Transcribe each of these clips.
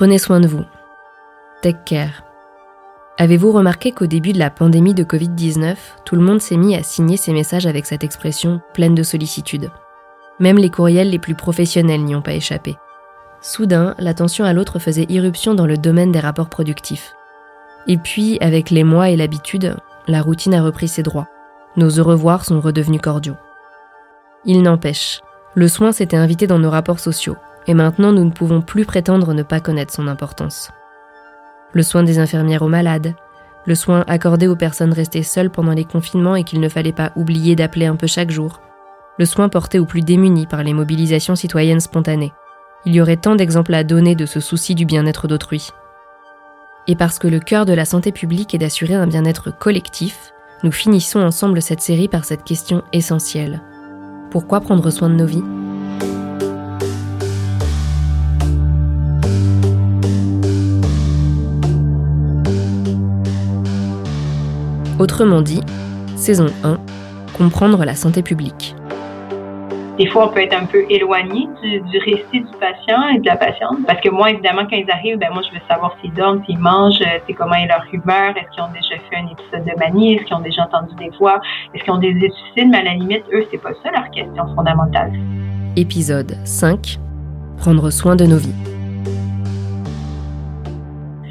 Prenez soin de vous. Take care. Avez-vous remarqué qu'au début de la pandémie de Covid-19, tout le monde s'est mis à signer ses messages avec cette expression pleine de sollicitude? Même les courriels les plus professionnels n'y ont pas échappé. Soudain, l'attention à l'autre faisait irruption dans le domaine des rapports productifs. Et puis, avec les mois et l'habitude, la routine a repris ses droits. Nos au revoir sont redevenus cordiaux. Il n'empêche, le soin s'était invité dans nos rapports sociaux, et maintenant nous ne pouvons plus prétendre ne pas connaître son importance. Le soin des infirmières aux malades, le soin accordé aux personnes restées seules pendant les confinements et qu'il ne fallait pas oublier d'appeler un peu chaque jour, le soin porté aux plus démunis par les mobilisations citoyennes spontanées. Il y aurait tant d'exemples à donner de ce souci du bien-être d'autrui. Et parce que le cœur de la santé publique est d'assurer un bien-être collectif, nous finissons ensemble cette série par cette question essentielle. Pourquoi prendre soin de nos vies? Autrement dit, saison 1, comprendre la santé publique. Des fois, on peut être un peu éloigné du, récit du patient et de la patiente. Parce que moi, évidemment, quand ils arrivent, ben moi, je veux savoir s'ils dorment, s'ils mangent, euh, c'est comment est leur humeur, est-ce qu'ils ont déjà fait un épisode de manie, est-ce qu'ils ont déjà entendu des voix, est-ce qu'ils ont des études, mais à la limite, eux, c'est pas ça leur question fondamentale. Épisode 5. Prendre soin de nos vies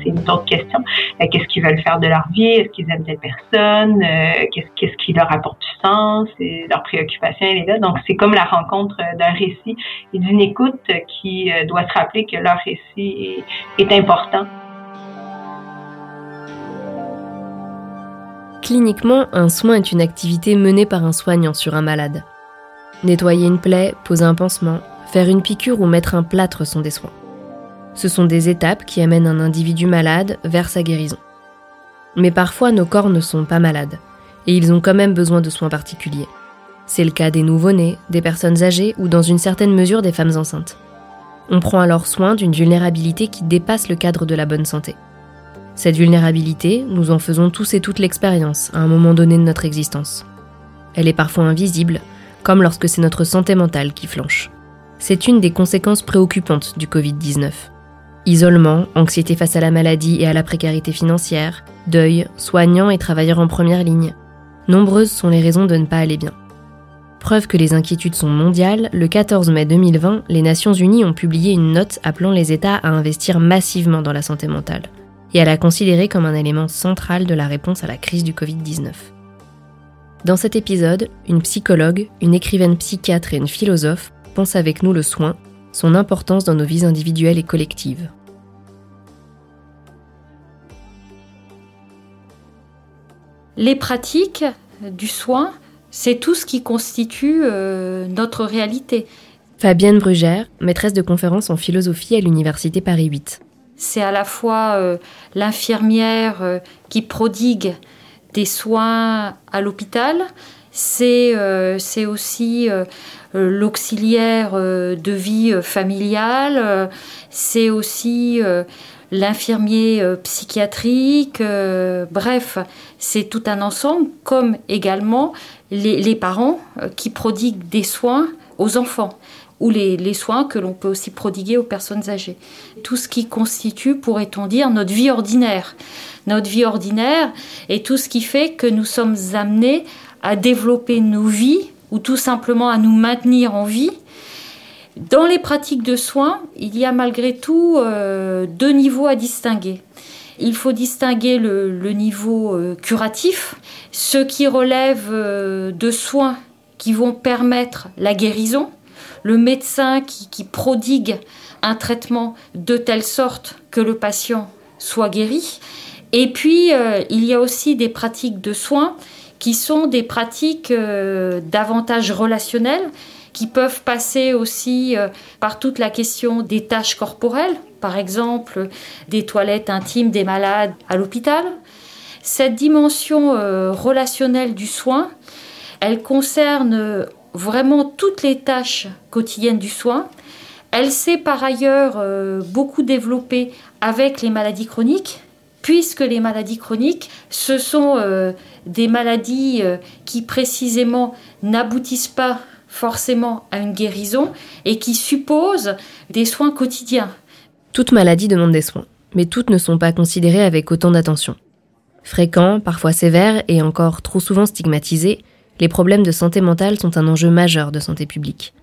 c'est une autre question. Euh, qu'est-ce qu'ils veulent faire de leur vie? Est-ce qu'ils aiment telle personne? Euh, qu'est-ce qui leur apporte du sens? Et leur préoccupation, est là. Donc, c'est comme la rencontre d'un récit et d'une écoute qui euh, doit se rappeler que leur récit est, important. Cliniquement, un soin est une activité menée par un soignant sur un malade. Nettoyer une plaie, poser un pansement, faire une piqûre ou mettre un plâtre sont des soins. Ce sont des étapes qui amènent un individu malade vers sa guérison. Mais parfois nos corps ne sont pas malades, et ils ont quand même besoin de soins particuliers. C'est le cas des nouveau-nés, des personnes âgées ou dans une certaine mesure des femmes enceintes. On prend alors soin d'une vulnérabilité qui dépasse le cadre de la bonne santé. Cette vulnérabilité, nous en faisons tous et toutes l'expérience à un moment donné de notre existence. Elle est parfois invisible, comme lorsque c'est notre santé mentale qui flanche. C'est une des conséquences préoccupantes du Covid-19. Isolement, anxiété face à la maladie et à la précarité financière, deuil, soignants et travailleurs en première ligne. Nombreuses sont les raisons de ne pas aller bien. Preuve que les inquiétudes sont mondiales, le 14 mai 2020, les Nations Unies ont publié une note appelant les États à investir massivement dans la santé mentale et à la considérer comme un élément central de la réponse à la crise du Covid-19. Dans cet épisode, une psychologue, une écrivaine psychiatre et une philosophe pensent avec nous le soin son importance dans nos vies individuelles et collectives. Les pratiques du soin, c'est tout ce qui constitue euh, notre réalité. Fabienne Brugère, maîtresse de conférences en philosophie à l'Université Paris 8. C'est à la fois euh, l'infirmière euh, qui prodigue des soins à l'hôpital, c'est aussi euh, l'auxiliaire euh, de vie euh, familiale, c'est aussi l'infirmier psychiatrique, bref, c'est tout un ensemble, comme également les, parents qui prodiguent des soins aux enfants ou les, les soins que l'on peut aussi prodiguer aux personnes âgées. Tout ce qui constitue, pourrait-on dire, notre vie ordinaire. Notre vie ordinaire et tout ce qui fait que nous sommes amenés à développer nos vies ou tout simplement à nous maintenir en vie. Dans les pratiques de soins, il y a malgré tout euh, deux niveaux à distinguer. Il faut distinguer le, niveau euh, curatif, ce qui relève euh, de soins qui vont permettre la guérison, le médecin qui, qui prodigue un traitement de telle sorte que le patient soit guéri. Et puis, il y a aussi des pratiques de soins qui sont des pratiques euh, davantage relationnelles, qui peuvent passer aussi euh, par toute la question des tâches corporelles, par exemple des toilettes intimes des malades à l'hôpital. Cette dimension euh, relationnelle du soin, elle concerne vraiment toutes les tâches quotidiennes du soin. Elle s'est par ailleurs beaucoup développée avec les maladies chroniques, puisque les maladies chroniques, ce sont euh, des maladies euh, qui précisément n'aboutissent pas forcément à une guérison et qui supposent des soins quotidiens. Toute maladie demande des soins, mais toutes ne sont pas considérées avec autant d'attention. Fréquents, parfois sévères et encore trop souvent stigmatisés, les problèmes de santé mentale sont un enjeu majeur de santé publique.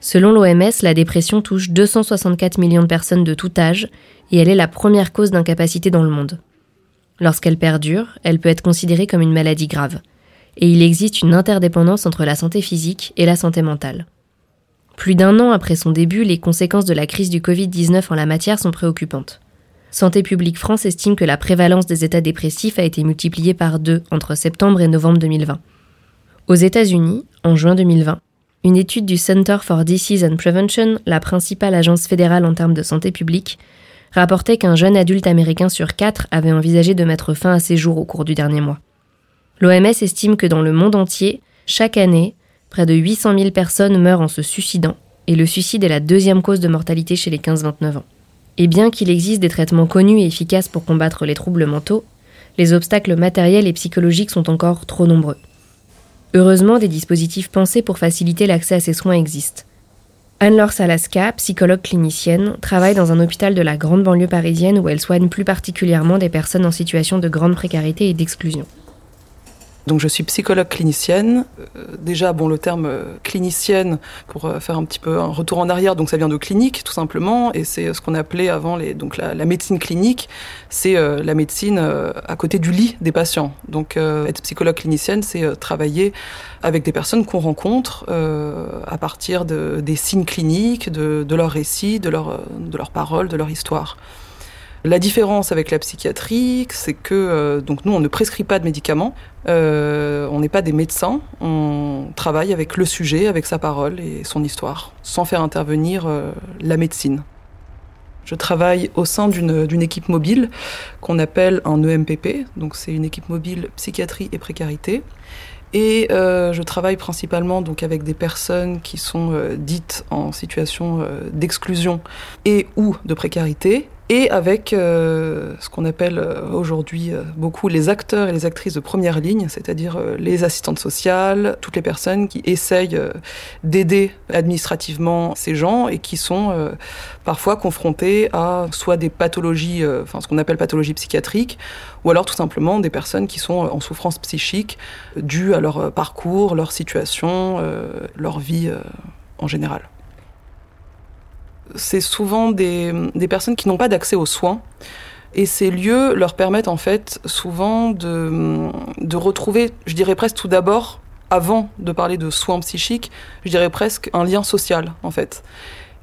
Selon l'OMS, la dépression touche 264 millions de personnes de tout âge et elle est la première cause d'incapacité dans le monde. Lorsqu'elle perdure, elle peut être considérée comme une maladie grave. Et il existe une interdépendance entre la santé physique et la santé mentale. Plus d'un an après son début, les conséquences de la crise du Covid-19 en la matière sont préoccupantes. Santé publique France estime que la prévalence des états dépressifs a été multipliée par deux entre septembre et novembre 2020. Aux États-Unis, en juin 2020, une étude du Center for Disease and Prevention, la principale agence fédérale en termes de santé publique, rapportait qu'un jeune adulte américain sur quatre avait envisagé de mettre fin à ses jours au cours du dernier mois. L'OMS estime que dans le monde entier, chaque année, près de 800 000 personnes meurent en se suicidant, et le suicide est la deuxième cause de mortalité chez les 15-29 ans. Et bien qu'il existe des traitements connus et efficaces pour combattre les troubles mentaux, les obstacles matériels et psychologiques sont encore trop nombreux. Heureusement, des dispositifs pensés pour faciliter l'accès à ces soins existent. Anne-Laure Salaska, psychologue clinicienne, travaille dans un hôpital de la grande banlieue parisienne où elle soigne plus particulièrement des personnes en situation de grande précarité et d'exclusion. Donc je suis psychologue clinicienne. Euh, déjà, bon, le terme euh, clinicienne, pour euh, faire un petit peu un retour en arrière, donc ça vient de clinique, tout simplement, et c'est ce qu'on appelait avant les, donc la, médecine clinique, c'est la médecine à côté du lit des patients. Donc être psychologue clinicienne, c'est travailler avec des personnes qu'on rencontre à partir de, des signes cliniques, de, de leurs récits, de, leur, de leurs paroles, de leur histoire. La différence avec la psychiatrie, c'est que euh, donc nous, on ne prescrit pas de médicaments, euh, on n'est pas des médecins, on travaille avec le sujet, avec sa parole et son histoire, sans faire intervenir euh, la médecine. Je travaille au sein d'une équipe mobile qu'on appelle un EMPP, donc c'est une équipe mobile psychiatrie et précarité. Et je travaille principalement avec des personnes qui sont dites en situation d'exclusion et ou de précarité et avec euh, ce qu'on appelle euh, aujourd'hui euh, beaucoup les acteurs et les actrices de première ligne, c'est-à-dire les assistantes sociales, toutes les personnes qui essayent d'aider administrativement ces gens et qui sont parfois confrontées à soit des pathologies, enfin ce qu'on appelle pathologies psychiatriques, ou alors tout simplement des personnes qui sont en souffrance psychique due à leur parcours, leur situation, leur vie en général c'est souvent des, personnes qui n'ont pas d'accès aux soins. Et ces lieux leur permettent en fait souvent de, retrouver, je dirais presque tout d'abord, avant de parler de soins psychiques, je dirais presque un lien social en fait.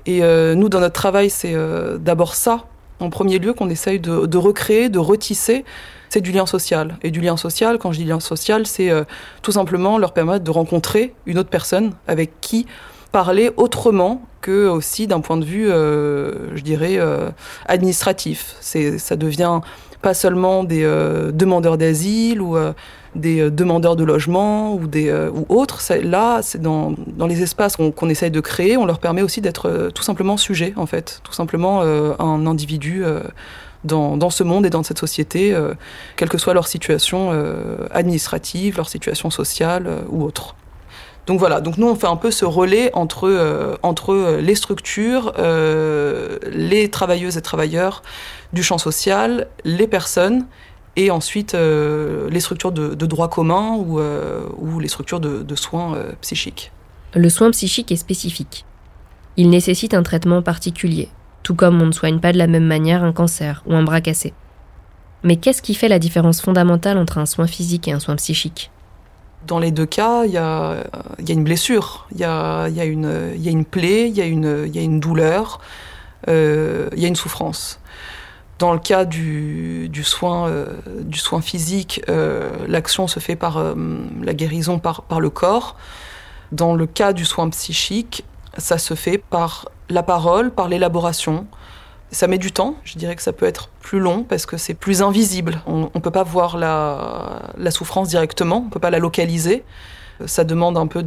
Et euh, nous, dans notre travail, c'est euh, d'abord ça, en premier lieu, qu'on essaye de, recréer, de retisser, c'est du lien social. Et du lien social, quand je dis lien social, c'est euh, tout simplement leur permettre de rencontrer une autre personne avec qui parler autrement que aussi d'un point de vue, euh, je dirais, euh, administratif. C'est, ça devient pas seulement des euh, demandeurs d'asile ou des demandeurs de logement ou, des, ou autres. là, c'est dans, dans, les espaces qu'on, essaye de créer, on leur permet aussi d'être tout simplement sujet, en fait, tout simplement un individu. Dans, dans, ce monde et dans cette société, quelle que soit leur situation administrative, leur situation sociale ou autre. Donc voilà, donc nous on fait un peu ce relais entre, euh, entre les structures, euh, les travailleuses et travailleurs du champ social, les personnes et ensuite euh, les structures de, droit commun ou, les structures de soins psychiques. Le soin psychique est spécifique. Il nécessite un traitement particulier, tout comme on ne soigne pas de la même manière un cancer ou un bras cassé. Mais qu'est-ce qui fait la différence fondamentale entre un soin physique et un soin psychique? Dans les deux cas, il y a, une blessure, il y a, une plaie, il y a une, douleur, euh, il y a une souffrance. Dans le cas du, soin, euh, soin physique, euh, l'action se fait par la guérison par, par le corps. Dans le cas du soin psychique, ça se fait par la parole, par l'élaboration, ça met du temps, je dirais que ça peut être plus long parce que c'est plus invisible. On ne peut pas voir la, souffrance directement, on ne peut pas la localiser. Ça demande un peu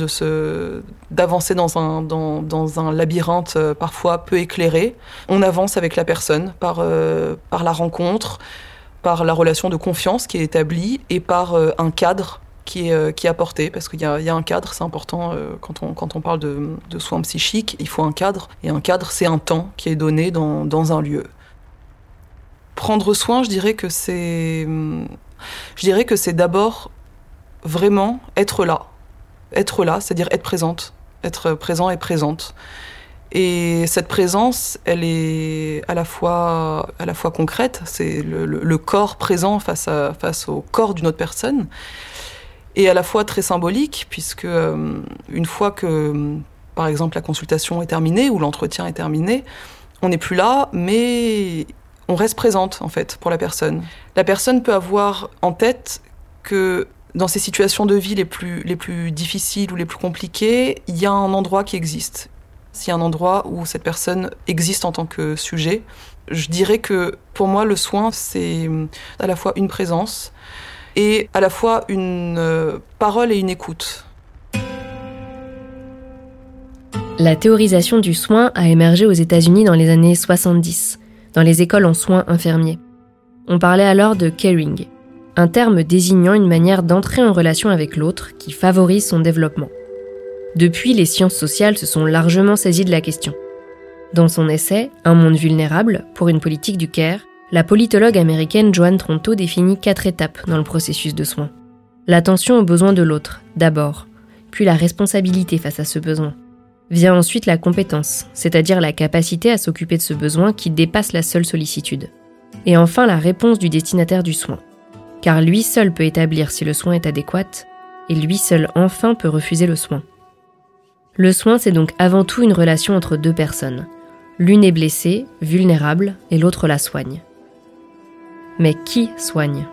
d'avancer dans un, labyrinthe euh, parfois peu éclairé. On avance avec la personne par, euh, par la rencontre, par la relation de confiance qui est établie et par euh, un cadre qui est, euh, qui apporté, parce qu'il y, y, a un cadre, c'est important euh, quand, on, quand on parle de, soins psychiques, il faut un cadre, et un cadre, c'est un temps qui est donné dans, dans un lieu. Prendre soin, je dirais que c'est, je dirais que c'est d'abord vraiment être là, être là, c'est-à-dire être présente, être présent et présente. Et cette présence, elle est à la fois, à la fois concrète, c'est le, corps présent face, à, face au corps d'une autre personne, et à la fois très symbolique, puisque euh, une fois que, par exemple, la consultation est terminée ou l'entretien est terminé, on n'est plus là, mais on reste présente, en fait, pour la personne. La personne peut avoir en tête que dans ces situations de vie les plus, les plus difficiles ou les plus compliquées, il y a un endroit qui existe. S'il y a un endroit où cette personne existe en tant que sujet, je dirais que pour moi, le soin, c'est à la fois une présence et à la fois une euh, parole et une écoute. La théorisation du soin a émergé aux États-Unis dans les années 70, dans les écoles en soins infirmiers. On parlait alors de caring, un terme désignant une manière d'entrer en relation avec l'autre qui favorise son développement. Depuis, les sciences sociales se sont largement saisies de la question. Dans son essai Un monde vulnérable pour une politique du care, la politologue américaine Joanne Tronto définit quatre étapes dans le processus de soins. L'attention aux besoins de l'autre, d'abord, puis la responsabilité face à ce besoin. Vient ensuite la compétence, c'est-à-dire la capacité à s'occuper de ce besoin qui dépasse la seule sollicitude. Et enfin la réponse du destinataire du soin, car lui seul peut établir si le soin est adéquat, et lui seul enfin peut refuser le soin. Le soin, c'est donc avant tout une relation entre deux personnes. L'une est blessée, vulnérable, et l'autre la soigne. Mais qui soigne?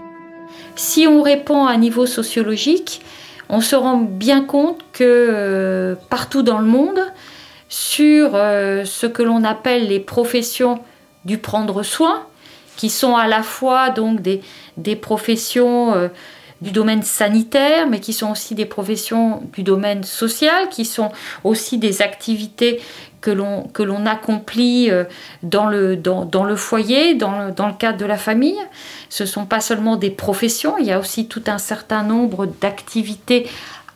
Si on répond à niveau sociologique, on se rend bien compte que euh, partout dans le monde, sur euh, ce que l'on appelle les professions du prendre soin, qui sont à la fois donc des, des professions euh, du domaine sanitaire, mais qui sont aussi des professions du domaine social, qui sont aussi des activités que l'on, accomplit euh, dans le, dans, dans le foyer, dans le, dans le cadre de la famille. Ce ne sont pas seulement des professions, il y a aussi tout un certain nombre d'activités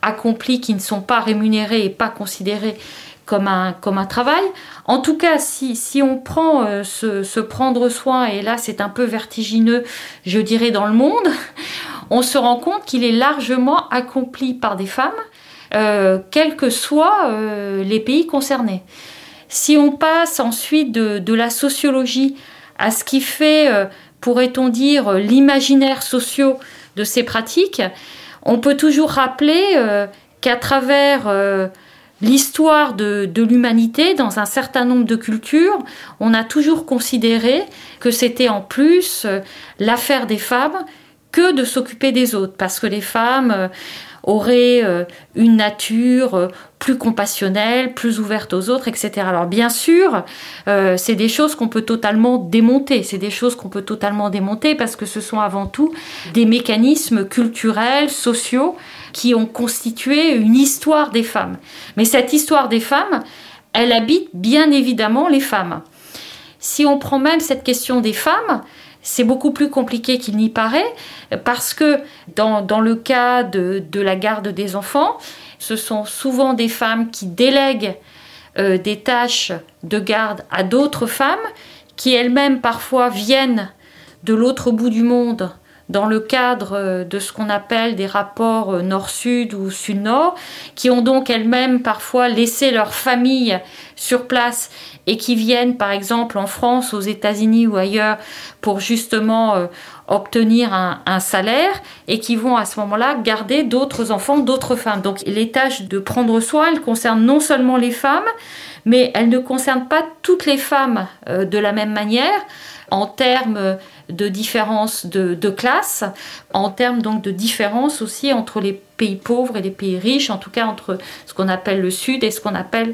accomplies qui ne sont pas rémunérées et pas considérées comme un, comme un travail. En tout cas, si, si on prend euh, ce, ce, prendre soin, et là c'est un peu vertigineux, je dirais, dans le monde, on se rend compte qu'il est largement accompli par des femmes, euh, quels que soient euh, les pays concernés. Si on passe ensuite de, la sociologie à ce qui fait, euh, pourrait-on dire, l'imaginaire social de ces pratiques, on peut toujours rappeler qu'à travers l'histoire de, de l'humanité, dans un certain nombre de cultures, on a toujours considéré que c'était en plus l'affaire des femmes que de s'occuper des autres, parce que les femmes euh, auraient euh, une nature euh, plus compassionnelle, plus ouverte aux autres, etc. Alors bien sûr, c'est des choses qu'on peut totalement démonter, c'est des choses qu'on peut totalement démonter parce que ce sont avant tout des mécanismes culturels, sociaux, qui ont constitué une histoire des femmes. Mais cette histoire des femmes, elle habite bien évidemment les femmes. Si on prend même cette question des femmes, c'est beaucoup plus compliqué qu'il n'y paraît parce que dans, le cas de, la garde des enfants, ce sont souvent des femmes qui délèguent euh, des tâches de garde à d'autres femmes qui elles-mêmes parfois viennent de l'autre bout du monde dans le cadre euh, de ce qu'on appelle des rapports euh, nord-sud ou sud-nord, qui ont donc elles-mêmes parfois laissé leur famille sur place et qui viennent par exemple en France, aux États-Unis ou ailleurs pour justement euh, obtenir un, salaire et qui vont à ce moment-là garder d'autres enfants, d'autres femmes. Donc les tâches de prendre soin, elles concernent non seulement les femmes, mais elles ne concernent pas toutes les femmes de la même manière en termes de différence de, de classe, en termes donc de différence aussi entre les pays pauvres et les pays riches, en tout cas entre ce qu'on appelle le Sud et ce qu'on appelle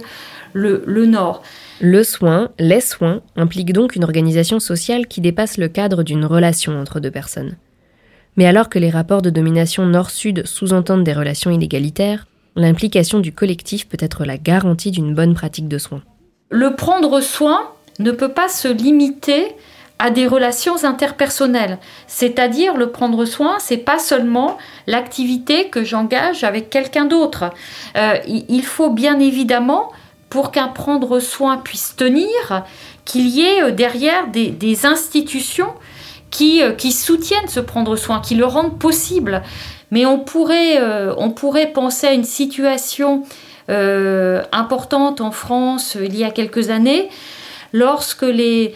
le, le Nord. Le soin, les soins, impliquent donc une organisation sociale qui dépasse le cadre d'une relation entre deux personnes. Mais alors que les rapports de domination nord-sud sous-entendent des relations inégalitaires, l'implication du collectif peut être la garantie d'une bonne pratique de soins. Le prendre soin ne peut pas se limiter à des relations interpersonnelles. C'est-à-dire le prendre soin, c'est pas seulement l'activité que j'engage avec quelqu'un d'autre. Euh, il faut bien évidemment, pour qu'un prendre soin puisse tenir, qu'il y ait euh, derrière des, institutions qui, qui soutiennent ce prendre soin, qui le rendent possible. Mais on pourrait, on pourrait penser à une situation importante en France il y a quelques années, lorsque les,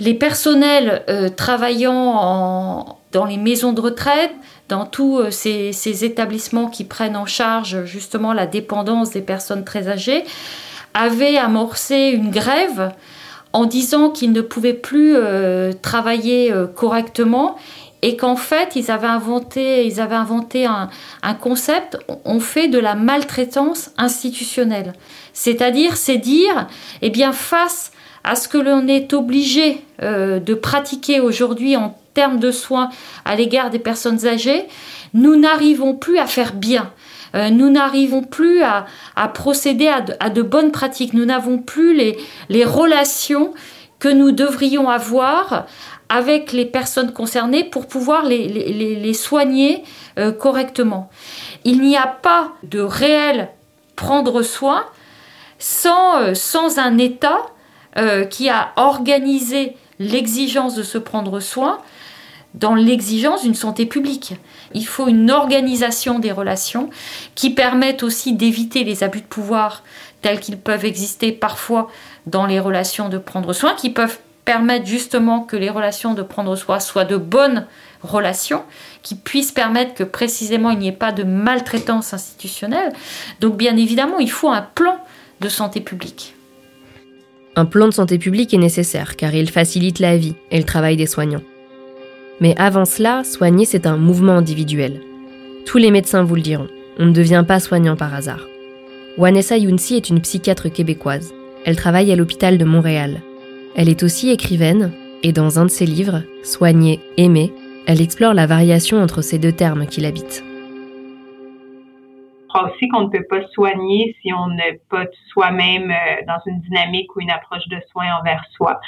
les personnels travaillant dans les maisons de retraite dans tous euh, ces, établissements qui prennent en charge justement la dépendance des personnes très âgées, avaient amorcé une grève en disant qu'ils ne pouvaient plus euh, travailler euh, correctement et qu'en fait ils avaient inventé, ils avaient inventé un, concept, on fait de la maltraitance institutionnelle. C'est-à-dire, c'est dire, eh bien face à ce que l'on est obligé de pratiquer aujourd'hui en termes de soins à l'égard des personnes âgées, nous n'arrivons plus à faire bien. Euh, nous n'arrivons plus à, procéder à de, bonnes pratiques. Nous n'avons plus les, relations que nous devrions avoir avec les personnes concernées pour pouvoir les, soigner euh, correctement. Il n'y a pas de réel prendre soin sans, euh, sans un État qui a organisé l'exigence de se prendre soin dans l'exigence d'une santé publique. Il faut une organisation des relations qui permette aussi d'éviter les abus de pouvoir tels qu'ils peuvent exister parfois dans les relations de prendre soin, qui peuvent permettre justement que les relations de prendre soin soient de bonnes relations, qui puissent permettre que précisément il n'y ait pas de maltraitance institutionnelle. Donc bien évidemment, il faut un plan de santé publique. Un plan de santé publique est nécessaire car il facilite la vie et le travail des soignants. Mais avant cela, soigner, c'est un mouvement individuel. Tous les médecins vous le diront, on ne devient pas soignant par hasard. Wanessa Younsi est une psychiatre québécoise. Elle travaille à l'hôpital de Montréal. Elle est aussi écrivaine, et dans un de ses livres, Soigner, aimer, elle explore la variation entre ces deux termes qui l'habitent aussi qu'on ne peut pas soigner si on n'est pas soi-même euh, dans une dynamique ou une approche de soins envers soi.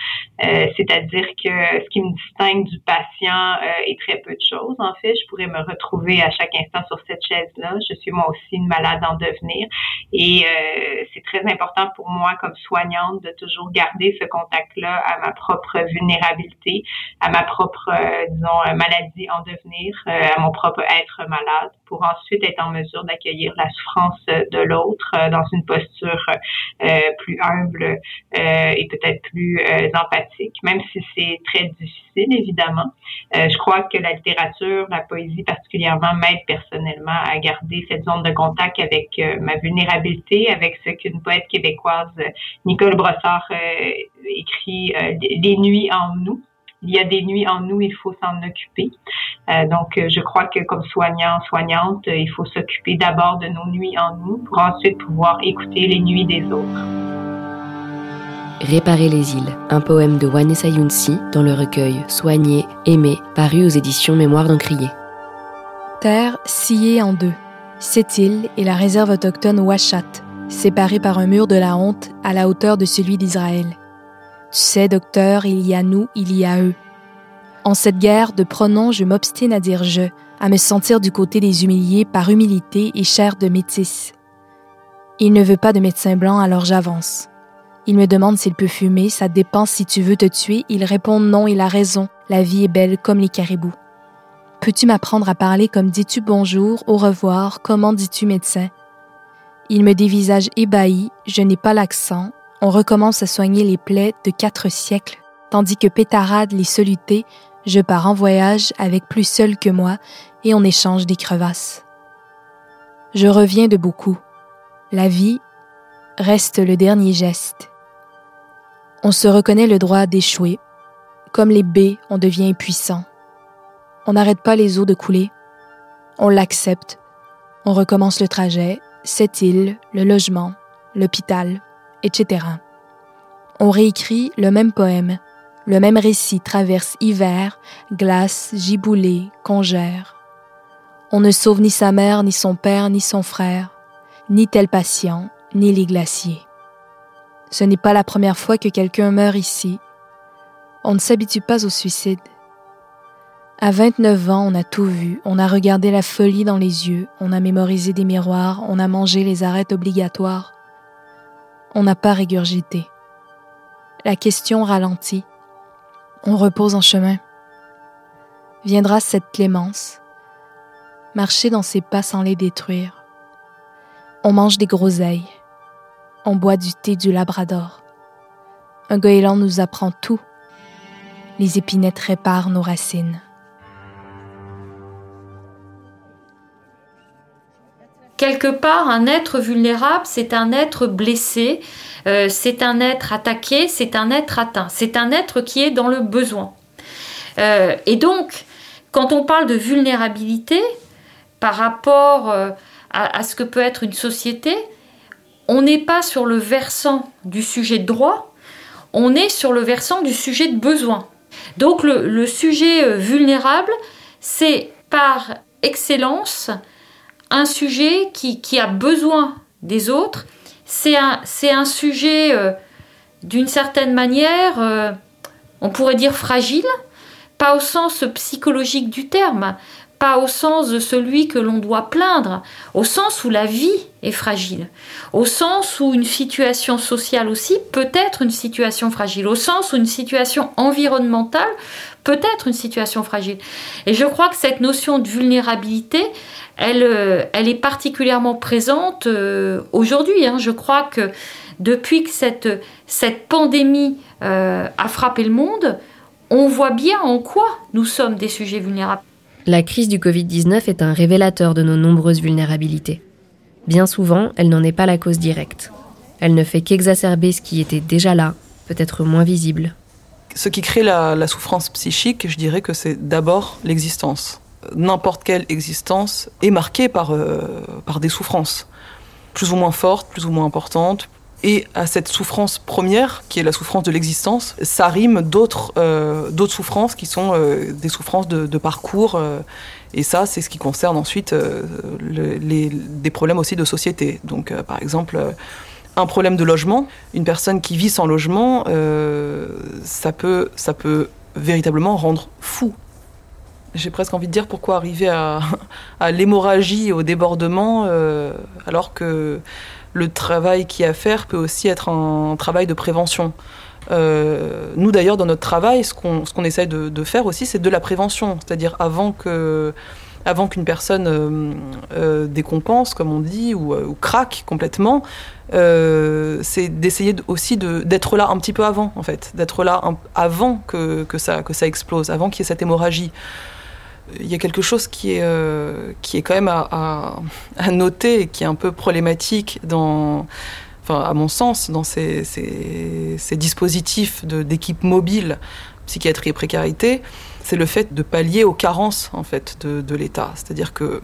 Euh, c'est-à-dire que ce qui me distingue du patient euh, est très peu de choses. En fait, je pourrais me retrouver à chaque instant sur cette chaise-là. Je suis moi aussi une malade en devenir. Et c'est très important pour moi comme soignante de toujours garder ce contact-là à ma propre vulnérabilité, à ma propre, disons, maladie en devenir, à mon propre être malade, pour ensuite être en mesure d'accueillir la souffrance de l'autre euh, dans une posture euh, plus humble euh, et peut-être plus empathique, même si c'est très difficile, évidemment. je crois que la littérature, la poésie particulièrement, m'aide personnellement à garder cette zone de contact avec ma vulnérabilité, avec ce qu'une poète québécoise, Nicole Brossard, écrit Les nuits en nous il y a des nuits en nous, il faut s'en occuper. Euh, donc, euh, je crois que comme soignant, soignante, il faut s'occuper d'abord de nos nuits en nous pour ensuite pouvoir écouter les nuits des autres. Réparer les îles, un poème de Wanessa Younsi dans le recueil Soigner, aimer, paru aux éditions Mémoire d'Encrier. Terre sciée en deux. Cette île est la réserve autochtone Ouachat, séparée par un mur de la honte à la hauteur de celui d'Israël. Tu sais, docteur, il y a nous, il y a eux. En cette guerre de pronoms, je m'obstine à dire je, à me sentir du côté des humiliés par humilité et chair de métis. Il ne veut pas de médecin blanc, alors j'avance. Il me demande s'il peut fumer, ça dépend si tu veux te tuer. Il répond non, il a raison, la vie est belle comme les caribous. Peux-tu m'apprendre à parler comme dis-tu bonjour, au revoir, comment dis-tu médecin? Il me dévisage ébahi, je n'ai pas l'accent, on recommence à soigner les plaies de quatre siècles, tandis que pétarade les solutés, je pars en voyage avec plus seul que moi et on échange des crevasses. Je reviens de beaucoup. La vie reste le dernier geste. On se reconnaît le droit d'échouer. Comme les baies, on devient impuissant. On n'arrête pas les eaux de couler. On l'accepte. On recommence le trajet, cette île, le logement, l'hôpital, etc. On réécrit le même poème, le même récit traverse hiver, glace, giboulée, congère. On ne sauve ni sa mère, ni son père, ni son frère, ni tel patient, ni les glaciers. Ce n'est pas la première fois que quelqu'un meurt ici. On ne s'habitue pas au suicide. À 29 ans, on a tout vu, on a regardé la folie dans les yeux, on a mémorisé des miroirs, on a mangé les arêtes obligatoires, on n'a pas régurgité. La question ralentit. On repose en chemin. viendra cette clémence. Marcher dans ses pas sans les détruire. On mange des groseilles. On boit du thé du Labrador. Un goéland nous apprend tout. Les épinettes réparent nos racines. Quelque part, un être vulnérable, c'est un être blessé, euh, c'est un être attaqué, c'est un être atteint, c'est un être qui est dans le besoin. Euh, et donc, quand on parle de vulnérabilité par rapport euh, à, ce que peut être une société, on n'est pas sur le versant du sujet de droit, on est sur le versant du sujet de besoin. Donc le sujet vulnérable, c'est par excellence un sujet qui, a besoin des autres. C'est un, un, sujet, euh, d'une certaine manière, euh, on pourrait dire fragile, pas au sens psychologique du terme, pas au sens de celui que l'on doit plaindre, au sens où la vie est fragile, au sens où une situation sociale aussi peut être une situation fragile, au sens où une situation environnementale peut être une situation fragile. Et je crois que cette notion de vulnérabilité, elle, euh, elle est particulièrement présente euh, aujourd'hui. Hein. Je crois que depuis que cette, cette pandémie euh, a frappé le monde, on voit bien en quoi nous sommes des sujets vulnérables. La crise du Covid-19 est un révélateur de nos nombreuses vulnérabilités. Bien souvent, elle n'en est pas la cause directe. Elle ne fait qu'exacerber ce qui était déjà là, peut-être moins visible. Ce qui crée la, la souffrance psychique, je dirais que c'est d'abord l'existence n'importe quelle existence est marquée par, euh, par des souffrances, plus ou moins fortes, plus ou moins importantes. Et à cette souffrance première, qui est la souffrance de l'existence, s'arriment d'autres euh, d'autres souffrances qui sont euh, des souffrances de, parcours. et ça, c'est ce qui concerne ensuite des problèmes aussi de société. Donc, par exemple, un problème de logement, une personne qui vit sans logement, ça, peut, ça peut véritablement rendre fou j'ai presque envie de dire pourquoi arriver à, l'hémorragie au débordement euh, alors que le travail qu'il y a à faire peut aussi être un travail de prévention. Euh, nous d'ailleurs dans notre travail, ce qu'on ce essaie de, faire aussi, c'est de la prévention, c'est-à-dire avant que avant qu'une personne euh, décompense, comme on dit, ou, craque complètement, c'est d'essayer aussi d'être là un petit peu avant, en fait, d'être là avant que, que, ça, que ça explose, avant qu'il y ait cette hémorragie il y a quelque chose qui est, euh, qui est quand même à, à, noter et qui est un peu problématique à mon sens, dans ces, dispositifs d'équipe mobile, psychiatrie et précarité, c'est le fait de pallier aux carences en fait de, l'État. C'est-à-dire que euh,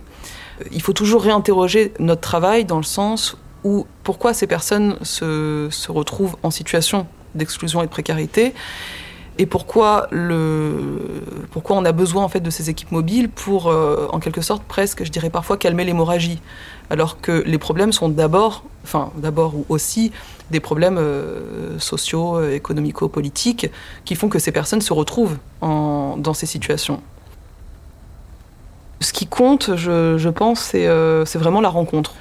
il faut toujours réinterroger notre travail dans le sens où pourquoi ces personnes se retrouvent en situation d'exclusion et de précarité et pourquoi, on a besoin en fait de ces équipes mobiles pour, euh, en quelque sorte, presque, je dirais parfois, calmer l'hémorragie? Alors que les problèmes sont d'abord, enfin d'abord ou aussi des problèmes euh, sociaux, euh, économico-politiques qui font que ces personnes se retrouvent en, dans ces situations. Ce qui compte, je pense, c'est vraiment la rencontre.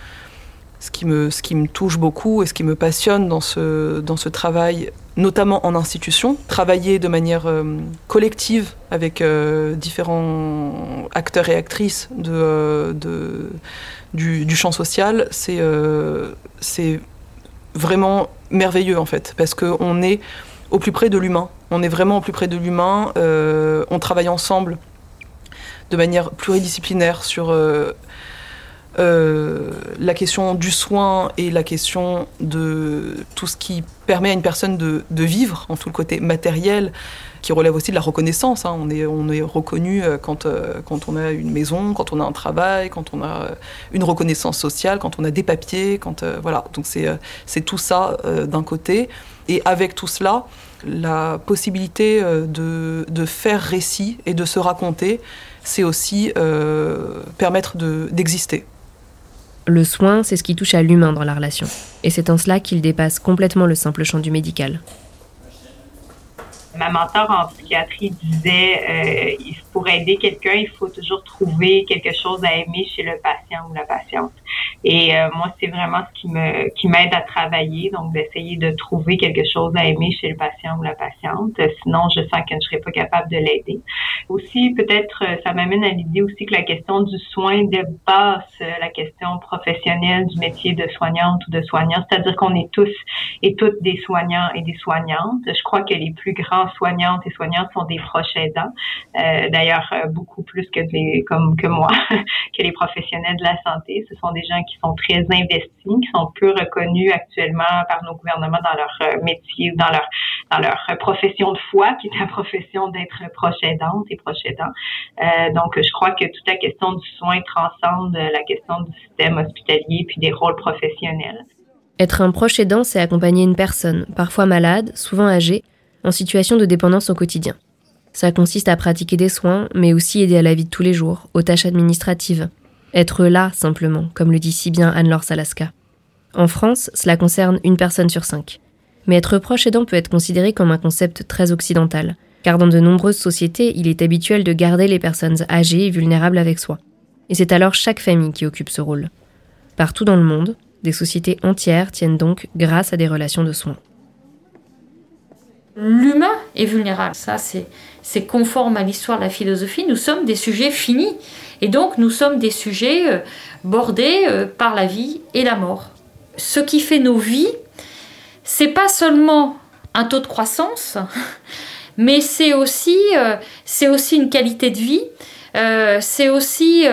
Ce qui, me, touche beaucoup et ce qui me passionne dans ce, travail notamment en institution, travailler de manière euh, collective avec euh, différents acteurs et actrices euh, du, champ social, c'est vraiment merveilleux en fait, parce qu'on est au plus près de l'humain. On est vraiment au plus près de l'humain. on travaille ensemble de manière pluridisciplinaire sur euh, la question du soin et la question de tout ce qui permet à une personne de, vivre, en tout le côté matériel, qui relève aussi de la reconnaissance. Hein. On, est, on est reconnu euh, quand, euh, quand on a une maison, quand on a un travail, quand on a une reconnaissance sociale, quand on a des papiers, voilà. Donc c'est tout ça d'un côté. Et avec tout cela, la possibilité de faire récit et de se raconter, c'est aussi permettre d'exister. Le soin, c'est ce qui touche à l'humain dans la relation. Et c'est en cela qu'il dépasse complètement le simple champ du médical. Ma mentor en psychiatrie disait euh, pour aider quelqu'un, il faut toujours trouver quelque chose à aimer chez le patient ou la patiente. Et euh, moi, c'est vraiment ce qui me qui m'aide à travailler, donc d'essayer de trouver quelque chose à aimer chez le patient ou la patiente. Sinon, je sens que je serais pas capable de l'aider. Aussi, peut-être, euh, ça m'amène à l'idée aussi que la question du soin dépasse euh, la question professionnelle du métier de soignante ou de soignant. C'est-à-dire qu'on est tous et toutes des soignants et des soignantes. Je crois que les plus grands soignantes et soignantes sont des proches aidants. Euh, D'ailleurs, beaucoup plus que des, comme que moi, que les professionnels de la santé. Ce sont des gens qui sont très investis, qui sont peu reconnus actuellement par nos gouvernements dans leur euh, métier, dans leur dans leur profession de foi, qui est la profession d'être proche aidante et proche aidant. Euh, donc, je crois que toute la question du soin transcende la question du système hospitalier puis des rôles professionnels. Être un proche aidant, c'est accompagner une personne, parfois malade, souvent âgée, en situation de dépendance au quotidien. Ça consiste à pratiquer des soins, mais aussi aider à la vie de tous les jours, aux tâches administratives. Être là, simplement, comme le dit si bien Anne-Laure Salaska. En France, cela concerne une personne sur cinq. Mais être proche aidant peut être considéré comme un concept très occidental, car dans de nombreuses sociétés, il est habituel de garder les personnes âgées et vulnérables avec soi. Et c'est alors chaque famille qui occupe ce rôle. Partout dans le monde, des sociétés entières tiennent donc grâce à des relations de soins. L'humain est vulnérable, ça c'est conforme à l'histoire de la philosophie, nous sommes des sujets finis, et donc nous sommes des sujets euh, bordés euh, par la vie et la mort. Ce qui fait nos vies, c'est pas seulement un taux de croissance, mais c'est aussi, euh, une qualité de vie, c'est aussi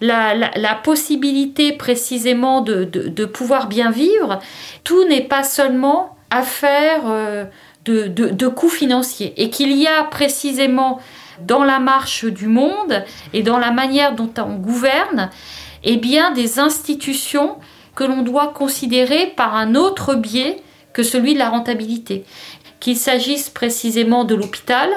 la, possibilité précisément de, pouvoir bien vivre, tout n'est pas seulement affaire euh, de, coûts financiers. Et qu'il y a précisément dans la marche du monde et dans la manière dont on gouverne, eh bien, des institutions que l'on doit considérer par un autre biais que celui de la rentabilité. Qu'il s'agisse précisément de l'hôpital,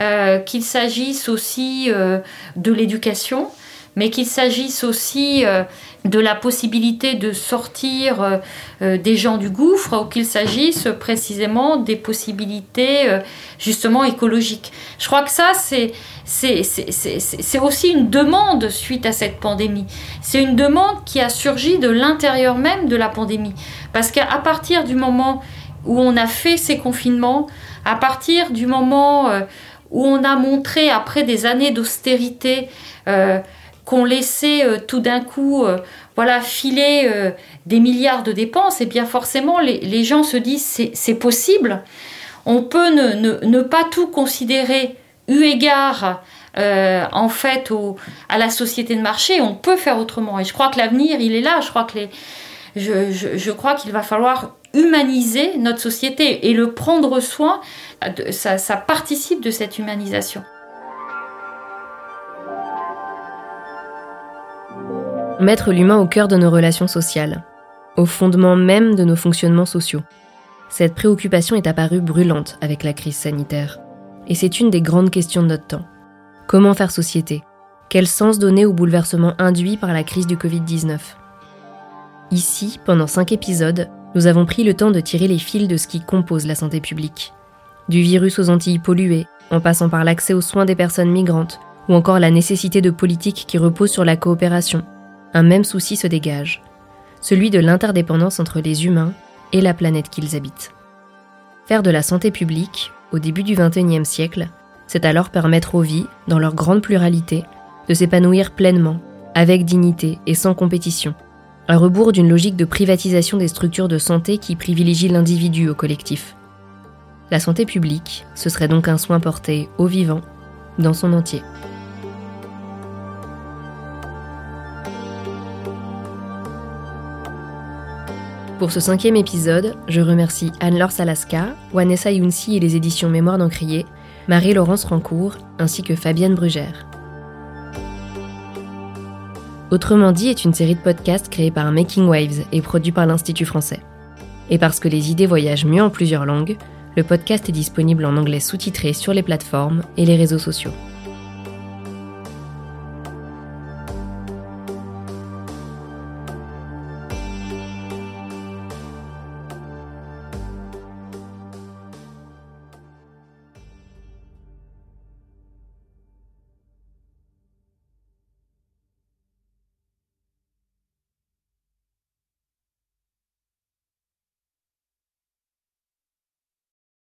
euh, qu'il s'agisse aussi euh, de l'éducation, mais qu'il s'agisse aussi euh, de la possibilité de sortir euh, euh, des gens du gouffre ou qu'il s'agisse précisément des possibilités justement écologiques. Je crois que ça, c'est, aussi une demande suite à cette pandémie. C'est une demande qui a surgi de l'intérieur même de la pandémie. Parce qu'à partir du moment où on a fait ces confinements, à partir du moment où on a montré, après des années d'austérité, qu'on laissait euh, tout d'un coup euh, voilà filer euh, des milliards de dépenses, et bien forcément les, gens se disent c'est possible. On peut ne, pas tout considérer eu égard en fait à la société de marché, on peut faire autrement. Et je crois que l'avenir, il est là. Je crois que les, je, crois qu'il va falloir humaniser notre société et le prendre soin, ça participe de cette humanisation. Mettre l'humain au cœur de nos relations sociales, au fondement même de nos fonctionnements sociaux. Cette préoccupation est apparue brûlante avec la crise sanitaire. Et c'est une des grandes questions de notre temps. Comment faire société? Quel sens donner au bouleversement induit par la crise du Covid-19 Ici, pendant cinq épisodes, nous avons pris le temps de tirer les fils de ce qui compose la santé publique. Du virus aux Antilles polluées, en passant par l'accès aux soins des personnes migrantes, ou encore la nécessité de politiques qui reposent sur la coopération, un même souci se dégage, celui de l'interdépendance entre les humains et la planète qu'ils habitent. Faire de la santé publique, au début du XXIe siècle, c'est alors permettre aux vies, dans leur grande pluralité, de s'épanouir pleinement, avec dignité et sans compétition, à rebours d'une logique de privatisation des structures de santé qui privilégie l'individu au collectif. La santé publique, ce serait donc un soin porté au vivant, dans son entier. Pour ce cinquième épisode, je remercie Anne-Laure Salaska, Vanessa Younsi et les éditions Mémoire d'Encrier, Marie-Laurence Rancourt ainsi que Fabienne Brugère. Autrement dit est une série de podcasts créée par Making Waves et produit par l'Institut français. Et parce que les idées voyagent mieux en plusieurs langues, le podcast est disponible en anglais sous-titré sur les plateformes et les réseaux sociaux.